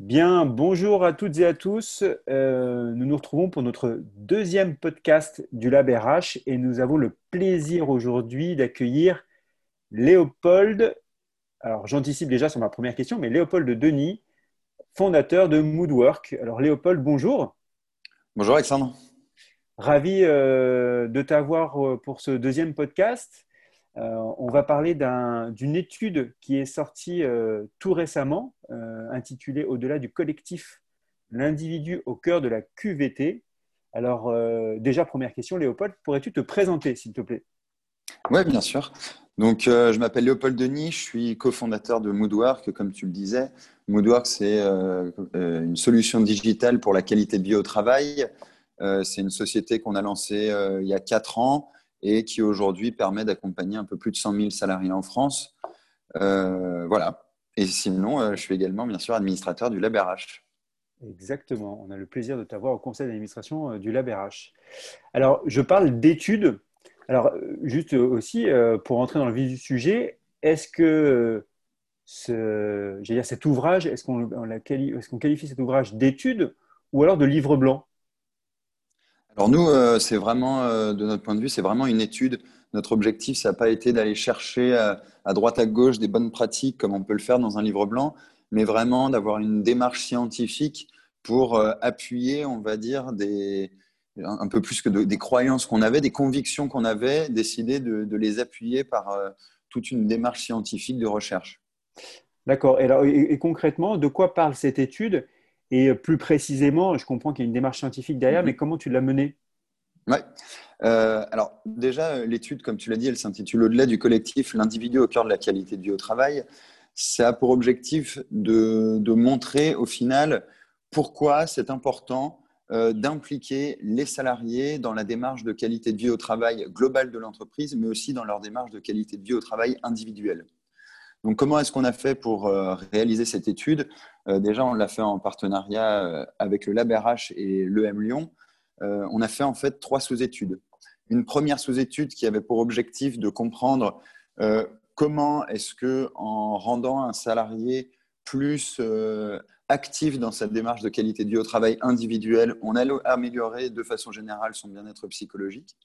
Bien, bonjour à toutes et à tous. Euh, nous nous retrouvons pour notre deuxième podcast du Lab RH et nous avons le plaisir aujourd'hui d'accueillir Léopold. Alors, j'anticipe déjà sur ma première question, mais Léopold Denis, fondateur de Moodwork. Alors, Léopold, bonjour. Bonjour Alexandre. Ravi euh, de t'avoir euh, pour ce deuxième podcast. Euh, on va parler d'une étude qui est sortie euh, tout récemment, euh, intitulée Au-delà du collectif, l'individu au cœur de la QVT. Alors, déjà, première question, Léopold, pourrais-tu te présenter, s'il te plaît? Oui, bien sûr. Donc, je m'appelle Léopold Denis, je suis cofondateur de Moodwork, comme tu le disais. Moodwork, c'est une solution digitale pour la qualité de vie au travail. c'est une société qu'on a lancée il y a quatre ans et qui aujourd'hui permet d'accompagner un peu plus de 100 000 salariés en France. Euh, voilà. Et sinon, euh, je suis également, bien sûr, administrateur du LabRH. Exactement. On a le plaisir de t'avoir au conseil d'administration euh, du LabRH. Alors, je parle d'études. Alors, juste aussi, pour entrer dans le vif du sujet, est-ce que dire, cet ouvrage, est-ce qu'on qualifie cet ouvrage d'études ou alors de livre blanc? Alors nous, euh, c'est vraiment, euh, de notre point de vue, c'est vraiment une étude. Notre objectif, ça n'a pas été d'aller chercher euh, à, droite, à gauche des bonnes pratiques comme on peut le faire dans un livre blanc, mais vraiment d'avoir une démarche scientifique pour appuyer, on va dire, des, un peu plus que des croyances qu'on avait, des convictions qu'on avait, décider de, les appuyer par toute une démarche scientifique de recherche. D'accord. et, concrètement, de quoi parle cette étude? Et plus précisément, je comprends qu'il y a une démarche scientifique derrière, mhm. mais comment tu l'as menée? Oui. Euh, alors déjà, l'étude, comme tu l'as dit, elle s'intitule Au-delà du collectif, l'individu au cœur de la qualité de vie au travail. Ça a pour objectif de, montrer au final pourquoi c'est important euh, d'impliquer les salariés dans la démarche de qualité de vie au travail globale de l'entreprise, mais aussi dans leur démarche de qualité de vie au travail individuelle. Donc, comment est-ce qu'on a fait pour euh, réaliser cette étude? Euh, Déjà, on l'a fait en partenariat euh, avec le LabRH et l'EM Lyon. on a fait en fait trois sous-études. Une première sous-étude qui avait pour objectif de comprendre comment est-ce que, en rendant un salarié plus actif dans cette démarche de qualité de vie au travail individuel, on allait améliorer de façon générale son bien-être psychologique.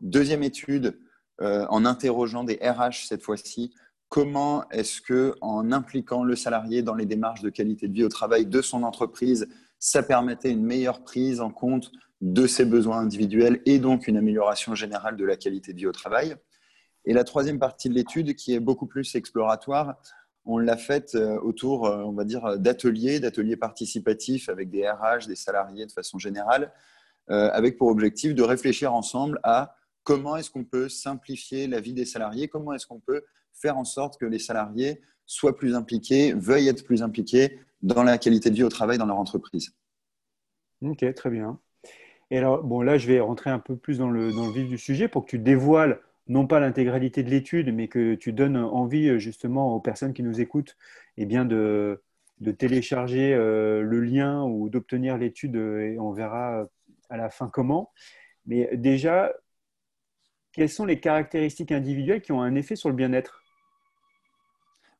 Deuxième étude, en interrogeant des RH cette fois-ci, comment est-ce que en impliquant le salarié dans les démarches de qualité de vie au travail de son entreprise, ça permettait une meilleure prise en compte de ses besoins individuels et donc une amélioration générale de la qualité de vie au travail? Et la troisième partie de l'étude, qui est beaucoup plus exploratoire, on l'a faite euh, autour, euh, on va dire, d'ateliers, d'ateliers participatifs avec des RH, des salariés de façon générale, euh, avec pour objectif de réfléchir ensemble à comment est-ce qu'on peut simplifier la vie des salariés, comment est-ce qu'on peut faire en sorte que les salariés soient plus impliqués, veuillent être plus impliqués dans la qualité de vie au travail dans leur entreprise. Ok, très bien. Et alors, bon, là, je vais rentrer un peu plus dans le, vif du sujet pour que tu dévoiles non pas l'intégralité de l'étude, mais que tu donnes envie justement aux personnes qui nous écoutent eh bien de, télécharger euh, le lien ou d'obtenir l'étude et on verra à la fin comment. Mais déjà, quelles sont les caractéristiques individuelles qui ont un effet sur le bien-être?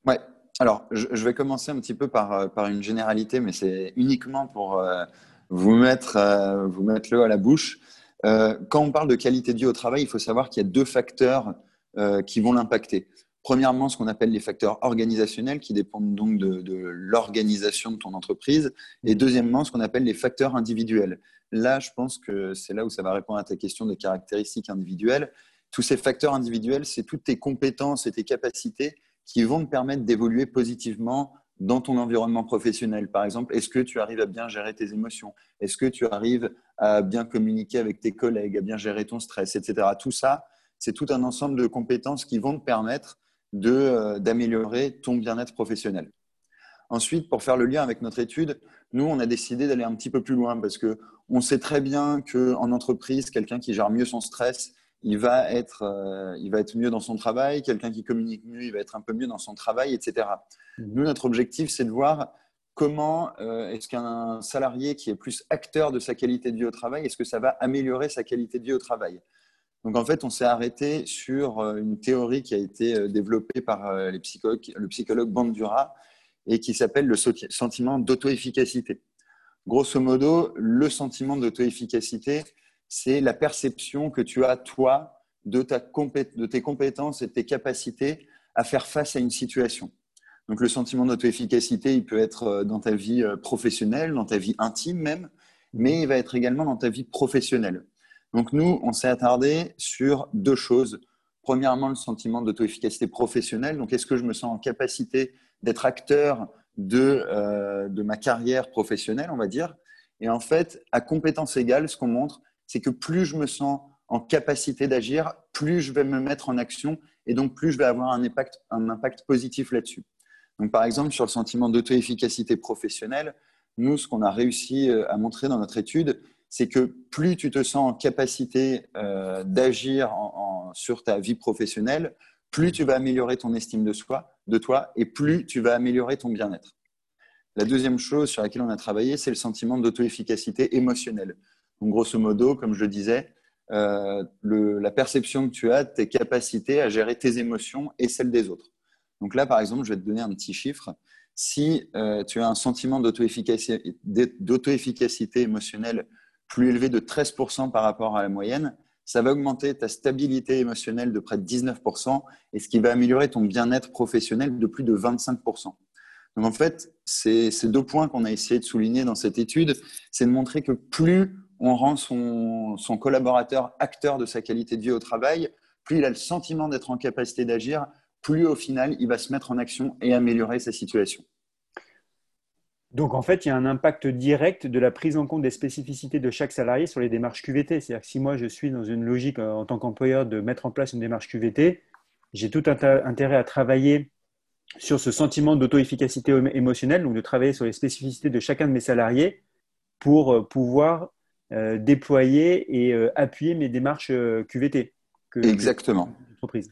Ouais. Alors, je, vais commencer un petit peu par, euh, par une généralité, mais c'est uniquement pour euh, vous, mettre, euh, vous mettre à la bouche. quand on parle de qualité de vie au travail, il faut savoir qu'il y a deux facteurs qui vont l'impacter. Premièrement, ce qu'on appelle les facteurs organisationnels qui dépendent donc de, de l'organisation de ton entreprise. Et deuxièmement, ce qu'on appelle les facteurs individuels. Là, je pense que c'est là où ça va répondre à ta question des caractéristiques individuelles. Tous ces facteurs individuels, c'est toutes tes compétences et tes capacités qui vont te permettre d'évoluer positivement dans ton environnement professionnel. Par exemple, est-ce que tu arrives à bien gérer tes émotions? Est-ce que tu arrives à bien communiquer avec tes collègues, à bien gérer ton stress, etc. Tout ça, c'est tout un ensemble de compétences qui vont te permettre euh, d'améliorer ton bien-être professionnel. Ensuite, pour faire le lien avec notre étude, nous, on a décidé d'aller un petit peu plus loin parce qu'on sait très bien qu'en entreprise, quelqu'un qui gère mieux son stress, il va être, euh, il va être mieux dans son travail. Quelqu'un qui communique mieux, il va être un peu mieux dans son travail, etc. Mhm. Nous, notre objectif, c'est de voir comment euh, est-ce qu'un salarié qui est plus acteur de sa qualité de vie au travail, est-ce que ça va améliorer sa qualité de vie au travail? Donc, en fait, on s'est arrêté sur euh, une théorie qui a été développée par les psychologues, le psychologue Bandura, et qui s'appelle le sentiment d'auto-efficacité. Grosso modo, le sentiment d'auto-efficacité, c'est la perception que tu as, toi, de, ta de tes compétences et de tes capacités à faire face à une situation. Donc le sentiment d'auto-efficacité, il peut être euh, dans ta vie euh, professionnelle, dans ta vie intime même, mais il va être également dans ta vie professionnelle. Donc nous, on s'est attardé sur deux choses. Premièrement, le sentiment d'auto-efficacité professionnelle. Donc est-ce que je me sens en capacité d'être acteur de, euh, de ma carrière professionnelle, on va dire? Et en fait, à compétence égale, ce qu'on montre, c'est que plus je me sens en capacité d'agir, plus je vais me mettre en action et donc plus je vais avoir un impact, positif là-dessus. Donc, par exemple, sur le sentiment d'auto-efficacité professionnelle, nous, ce qu'on a réussi euh, à montrer dans notre étude, c'est que plus tu te sens en capacité euh, d'agir sur ta vie professionnelle, plus tu vas améliorer ton estime de, soi, de toi et plus tu vas améliorer ton bien-être. La deuxième chose sur laquelle on a travaillé, c'est le sentiment d'auto-efficacité émotionnelle. Donc, grosso modo, comme je disais, euh, la perception que tu as de tes capacités à gérer tes émotions et celles des autres. Donc là, par exemple, je vais te donner un petit chiffre. Si euh, tu as un sentiment d'auto-efficacité émotionnelle plus élevé de 13% par rapport à la moyenne, ça va augmenter ta stabilité émotionnelle de près de 19% et ce qui va améliorer ton bien-être professionnel de plus de 25%. Donc en fait, ces deux points qu'on a essayé de souligner dans cette étude, c'est de montrer que plus on rend son, collaborateur acteur de sa qualité de vie au travail, plus il a le sentiment d'être en capacité d'agir, plus au final, il va se mettre en action et améliorer sa situation. Donc en fait, il y a un impact direct de la prise en compte des spécificités de chaque salarié sur les démarches QVT. C'est-à-dire que si moi je suis dans une logique euh, en tant qu'employeur de mettre en place une démarche QVT, j'ai tout intérêt à travailler sur ce sentiment d'auto-efficacité émotionnelle, donc de travailler sur les spécificités de chacun de mes salariés pour euh, pouvoir déployer et appuyer mes démarches QVT. Exactement.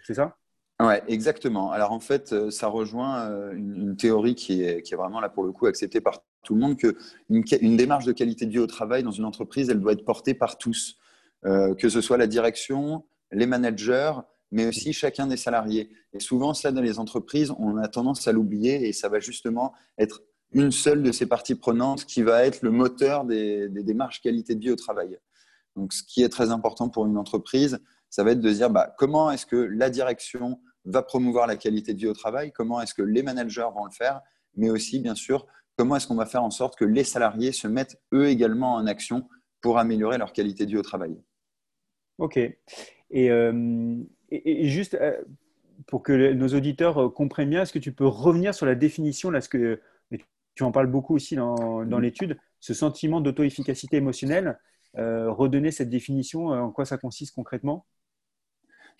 C'est ça? Ouais, exactement. Alors en fait, euh, ça rejoint euh, une, théorie qui est, qui est, vraiment là pour le coup acceptée par tout le monde, que une, démarche de qualité de vie au travail dans une entreprise, elle doit être portée par tous, euh, que ce soit la direction, les managers, mais aussi chacun des salariés. Et souvent, ça, dans les entreprises, on a tendance à l'oublier et ça va justement être une seule de ces parties prenantes qui va être le moteur des, démarches qualité de vie au travail. Donc, ce qui est très important pour une entreprise, ça va être de dire bah, comment est-ce que la direction va promouvoir la qualité de vie au travail, comment est-ce que les managers vont le faire, mais aussi, bien sûr, comment est-ce qu'on va faire en sorte que les salariés se mettent eux également en action pour améliorer leur qualité de vie au travail. Ok. Et, euh, juste euh, pour que nos auditeurs euh, comprennent bien, est-ce que tu peux revenir sur la définition, là, ce que tu en parles beaucoup aussi dans, dans l'étude, ce sentiment d'auto-efficacité émotionnelle, redonner cette définition, en quoi ça consiste concrètement?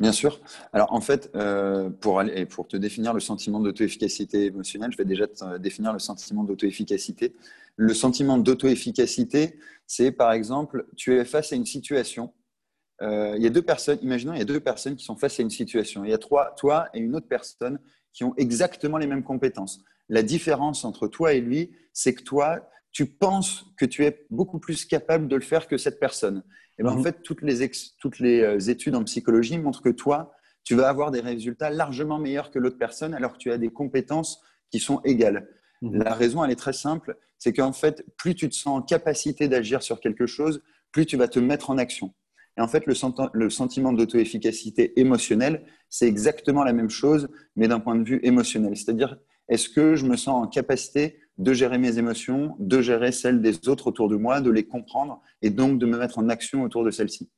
Bien sûr. Alors en fait, euh, pour, aller, pour te définir le sentiment d'auto-efficacité émotionnelle, je vais déjà te définir le sentiment d'auto-efficacité. Le sentiment d'auto-efficacité, c'est par exemple, tu es face à une situation. Euh, il y a deux personnes, imaginons, il y a deux personnes qui sont face à une situation. Il y a trois, toi et une autre personne qui ont exactement les mêmes compétences. La différence entre toi et lui, c'est que toi, tu penses que tu es beaucoup plus capable de le faire que cette personne. Et ben, En mhm. fait, toutes les, toutes les euh, études en psychologie montrent que toi, tu vas avoir des résultats largement meilleurs que l'autre personne alors que tu as des compétences qui sont égales. Mhm. La raison, elle est très simple, c'est qu'en fait, plus tu te sens en capacité d'agir sur quelque chose, plus tu vas te mettre en action. Et en fait, le, le sentiment d'auto-efficacité émotionnelle, c'est exactement la même chose, mais d'un point de vue émotionnel. C'est-à-dire, est-ce que je me sens en capacité de gérer mes émotions, de gérer celles des autres autour de moi, de les comprendre et donc de me mettre en action autour de celles-ci?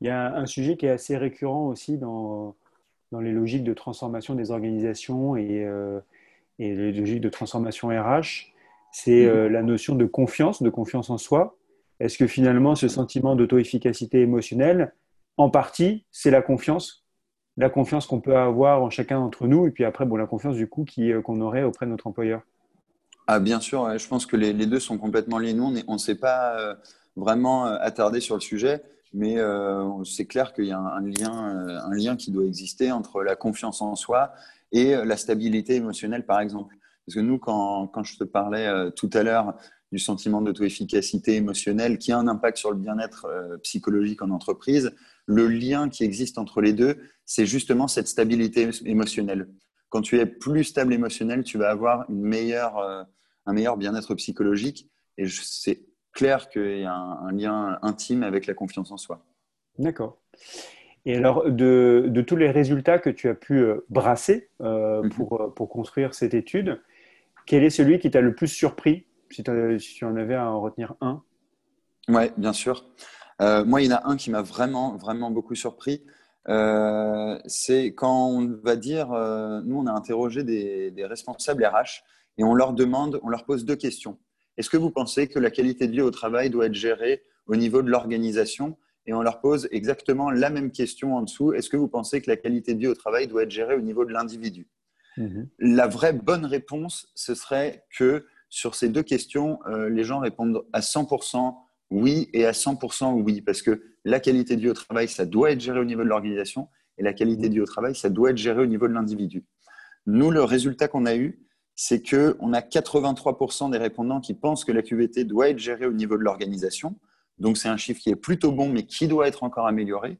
Il y a un sujet qui est assez récurrent aussi dans, dans les logiques de transformation des organisations et, euh, et les logiques de transformation RH, c'est euh, la notion de confiance, de confiance en soi. Est-ce que finalement ce sentiment d'auto-efficacité émotionnelle, en partie, c'est la confiance? La confiance qu'on peut avoir en chacun d'entre nous, et puis après, bon, la confiance du coup euh, qu'on aurait auprès de notre employeur. Ah, bien sûr, je pense que les, deux sont complètement liés. Nous, on ne s'est pas euh, vraiment euh, attardé sur le sujet, mais c'est clair qu'il y a un, lien, un lien qui doit exister entre la confiance en soi et la stabilité émotionnelle, par exemple. Parce que nous, quand, quand je te parlais tout à l'heure du sentiment d'auto-efficacité émotionnelle qui a un impact sur le bien-être psychologique en entreprise, le lien qui existe entre les deux, c'est justement cette stabilité émotionnelle quand tu es plus stable émotionnel, tu vas avoir une meilleure, euh, un meilleur bien-être psychologique. Et c'est clair qu'il y a un, lien intime avec la confiance en soi. D'accord. Et alors, de, de, tous les résultats que tu as pu euh, brasser euh, mhm. pour, pour, construire cette étude, quel est celui qui t'a le plus surpris, si, si, tu en avais à en retenir un? Oui, bien sûr. Moi, il y en a un qui m'a vraiment, vraiment beaucoup surpris. Euh, c'est quand on va dire, euh, nous on a interrogé des, responsables RH et on leur demande, on leur pose deux questions. Est-ce que vous pensez que la qualité de vie au travail doit être gérée au niveau de l'organisation? Et on leur pose exactement la même question en dessous. Est-ce que vous pensez que la qualité de vie au travail doit être gérée au niveau de l'individu? Mhm. La vraie bonne réponse, ce serait que sur ces deux questions, euh, les gens répondent à 100% oui et à 100% oui, parce que la qualité de vie au travail, ça doit être géré au niveau de l'organisation, et la qualité de vie au travail, ça doit être géré au niveau de l'individu. Nous, le résultat qu'on a eu, c'est qu'on a 83% des répondants qui pensent que la QVT doit être gérée au niveau de l'organisation. Donc, c'est un chiffre qui est plutôt bon, mais qui doit être encore amélioré.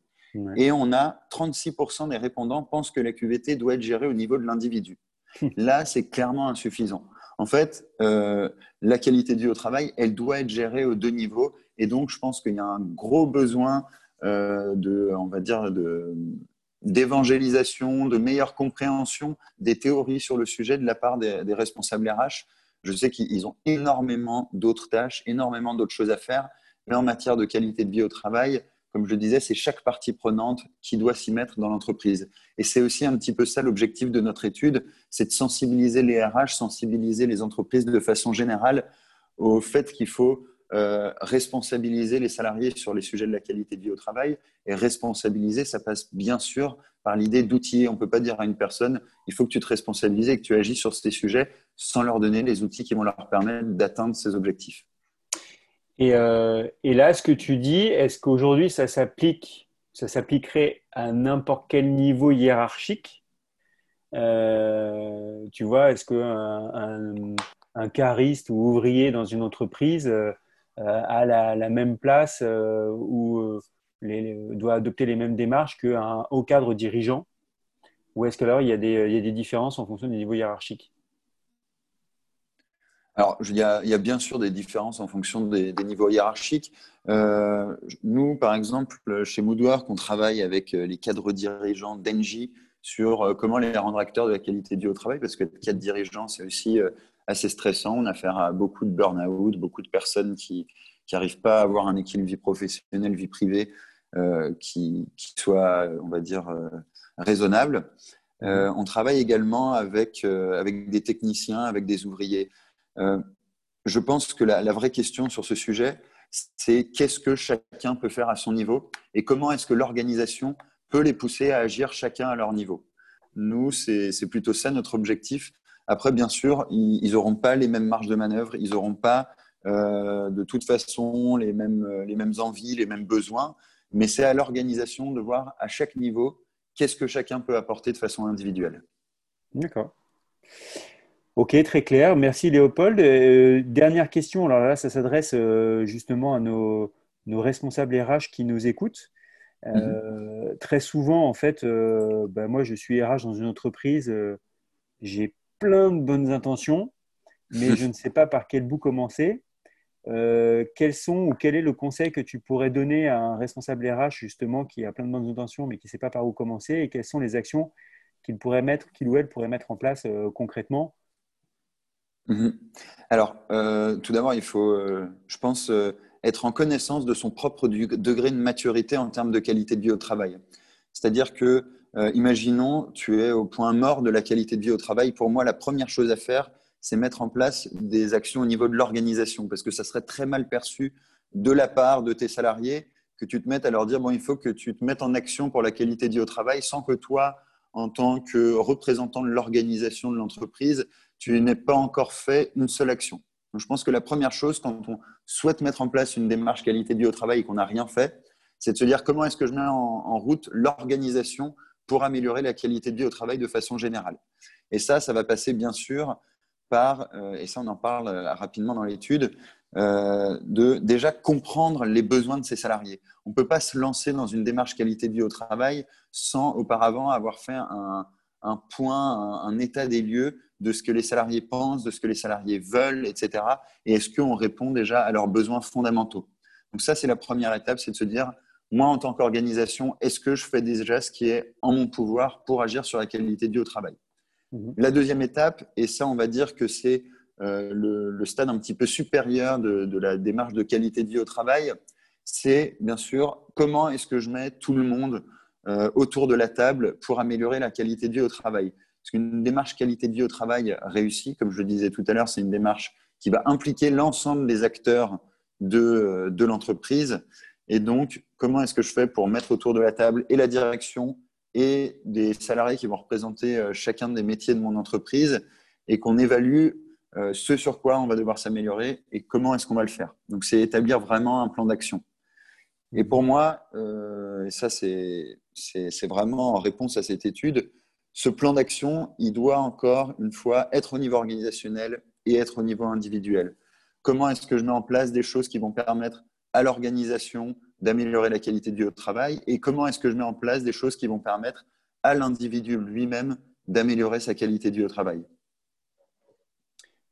Et on a 36% des répondants pensent que la QVT doit être gérée au niveau de l'individu. Là, c'est clairement insuffisant. En fait, euh, la qualité de vie au travail, elle doit être gérée aux deux niveaux. Et donc, je pense qu'il y a un gros besoin euh, de, on va dire, d'évangélisation, de meilleure compréhension des théories sur le sujet de la part des, des responsables RH. Je sais qu'ils ont énormément d'autres tâches, énormément d'autres choses à faire, mais en matière de qualité de vie au travail, comme je le disais, c'est chaque partie prenante qui doit s'y mettre dans l'entreprise. Et c'est aussi un petit peu ça l'objectif de notre étude, c'est de sensibiliser les RH, sensibiliser les entreprises de façon générale au fait qu'il faut euh, responsabiliser les salariés sur les sujets de la qualité de vie au travail. Et responsabiliser, ça passe bien sûr par l'idée d'outiller. On ne peut pas dire à une personne, il faut que tu te responsabilises et que tu agis sur ces sujets sans leur donner les outils qui vont leur permettre d'atteindre ces objectifs. Euh, et, là, ce que tu dis, est-ce qu'aujourd'hui ça s'applique, ça s'appliquerait à n'importe quel niveau hiérarchique? Euh, Tu vois, est-ce qu'un un, cariste ou ouvrier dans une entreprise euh, a la, même place ou doit adopter les mêmes démarches qu'un haut cadre dirigeant? Ou est-ce que il y a des différences en fonction du niveau hiérarchique? Alors, il y, a, bien sûr des différences en fonction des, niveaux hiérarchiques. Euh, nous, par exemple, chez Moodwork, on travaille avec euh, les cadres dirigeants d'Engie sur euh, comment les rendre acteurs de la qualité de vie au travail, parce que cadre dirigeant, c'est aussi assez stressant. On a affaire à beaucoup de burn-out, beaucoup de personnes qui n'arrivent pas à avoir un équilibre vie professionnelle, vie privée qui, qui, soit, on va dire, raisonnable. on travaille également avec, avec des techniciens, avec des ouvriers. Euh, je pense que la, vraie question sur ce sujet, c'est qu'est-ce que chacun peut faire à son niveau et comment est-ce que l'organisation peut les pousser à agir chacun à leur niveau. Nous, c'est plutôt ça notre objectif. Après, bien sûr, ils n'auront pas les mêmes marges de manœuvre, ils n'auront pas euh, de toute façon les mêmes, les mêmes envies, les mêmes besoins, mais c'est à l'organisation de voir à chaque niveau qu'est-ce que chacun peut apporter de façon individuelle. D'accord. Ok, très clair. Merci Léopold. Euh, dernière question. Alors là, ça s'adresse euh, justement à nos, responsables RH qui nous écoutent. Euh, mhm. Très souvent, en fait, ben, moi, je suis RH dans une entreprise. J'ai plein de bonnes intentions, mais je ne sais pas par quel bout commencer. quels sont ou quel est le conseil que tu pourrais donner à un responsable RH justement qui a plein de bonnes intentions mais qui ne sait pas par où commencer et quelles sont les actions qu'il pourrait mettre, qu'il ou elle pourrait mettre en place concrètement Mhm. Alors, euh, tout d'abord, il faut, euh, je pense, euh, être en connaissance de son propre degré de maturité en termes de qualité de vie au travail. C'est-à-dire que, imaginons, tu es au point mort de la qualité de vie au travail. Pour moi, la première chose à faire, c'est mettre en place des actions au niveau de l'organisation, parce que ça serait très mal perçu de la part de tes salariés que tu te mettes à leur dire, bon, il faut que tu te mettes en action pour la qualité de vie au travail sans que toi, en tant que représentant de l'organisation de l'entreprise, tu n'es pas encore fait une seule action. Donc, je pense que la première chose, quand on souhaite mettre en place une démarche qualité de vie au travail et qu'on n'a rien fait, c'est de se dire comment est-ce que je mets en, route l'organisation pour améliorer la qualité de vie au travail de façon générale. Et ça, ça va passer bien sûr par, euh, et ça on en parle euh, rapidement dans l'étude, euh, de déjà comprendre les besoins de ses salariés. On ne peut pas se lancer dans une démarche qualité de vie au travail sans auparavant avoir fait un, un point, un, état des lieux de ce que les salariés pensent, de ce que les salariés veulent, etc. Et est-ce qu'on répond déjà à leurs besoins fondamentaux? Donc ça, c'est la première étape, c'est de se dire, moi, en tant qu'organisation, est-ce que je fais déjà ce qui est en mon pouvoir pour agir sur la qualité de vie au travail? Mhm. La deuxième étape, et ça, on va dire que c'est euh, le, stade un petit peu supérieur de, la démarche de qualité de vie au travail, c'est bien sûr comment est-ce que je mets tout le monde euh, autour de la table pour améliorer la qualité de vie au travail? Parce qu'une démarche qualité de vie au travail réussie, comme je le disais tout à l'heure, c'est une démarche qui va impliquer l'ensemble des acteurs de, de l'entreprise. Et donc, comment est-ce que je fais pour mettre autour de la table et la direction et des salariés qui vont représenter euh, chacun des métiers de mon entreprise et qu'on évalue euh, ce sur quoi on va devoir s'améliorer et comment est-ce qu'on va le faire. Donc, c'est établir vraiment un plan d'action. Et pour moi, euh, ça c'est vraiment en réponse à cette étude, ce plan d'action, il doit encore une fois être au niveau organisationnel et être au niveau individuel. Comment est-ce que je mets en place des choses qui vont permettre à l'organisation d'améliorer la qualité au travail et comment est-ce que je mets en place des choses qui vont permettre à l'individu lui-même d'améliorer sa qualité au travail?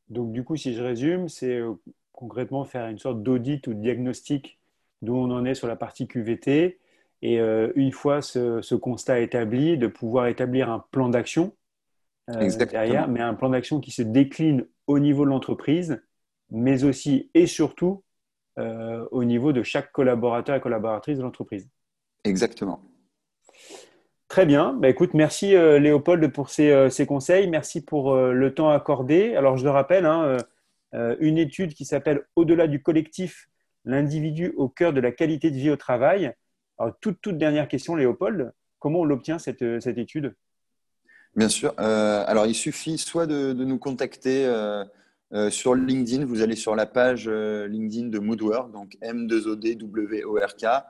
Donc, du coup, si je résume, c'est euh, concrètement faire une sorte d'audit ou de diagnostic d'où on en est sur la partie QVT. Et euh, une fois ce, constat établi, de pouvoir établir un plan d'action euh, derrière, mais un plan d'action qui se décline au niveau de l'entreprise, mais aussi et surtout au niveau de chaque collaborateur et collaboratrice de l'entreprise. Exactement. Très bien. Bah, écoute, merci euh, Léopold pour euh, ces, conseils. Merci pour euh, le temps accordé. Alors, je le rappelle, hein, une étude qui s'appelle Au-delà du collectif, l'individu au cœur de la qualité de vie au travail. Toute, dernière question, Léopold. Comment on l'obtient, cette, étude? Bien sûr. alors, il suffit soit de, nous contacter sur LinkedIn. Vous allez sur la page LinkedIn de Moodwork, donc M2ODWORK.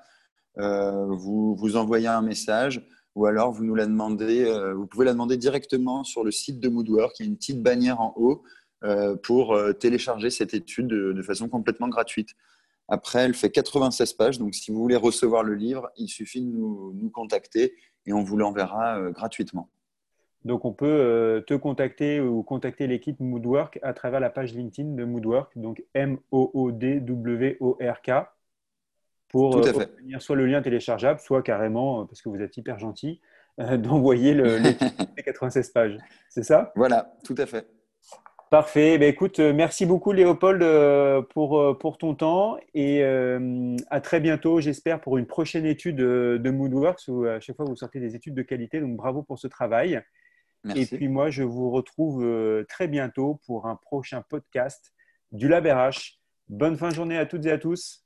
vous, vous envoyez un message ou alors vous nous la demandez, euh, vous pouvez la demander directement sur le site de Moodwork. Il y a une petite bannière en haut euh, pour euh, télécharger cette étude de, façon complètement gratuite. Après, elle fait 96 pages, donc si vous voulez recevoir le livre, il suffit de nous, contacter et on vous l'enverra gratuitement. Donc on peut te contacter ou contacter l'équipe Moodwork à travers la page LinkedIn de Moodwork, donc M-O-O-D-W-O-R-K pour euh, obtenir soit le lien téléchargeable, soit carrément, euh, parce que vous êtes hyper gentil, euh, d'envoyer les 96 pages. C'est ça? Voilà, tout à fait. Parfait. Ben, écoute, merci beaucoup Léopold pour, pour ton temps et à très bientôt, j'espère, pour une prochaine étude de Moodworks où à chaque fois vous sortez des études de qualité. Donc bravo pour ce travail. Merci. Et puis moi, je vous retrouve très bientôt pour un prochain podcast du LabRH. Bonne fin de journée à toutes et à tous.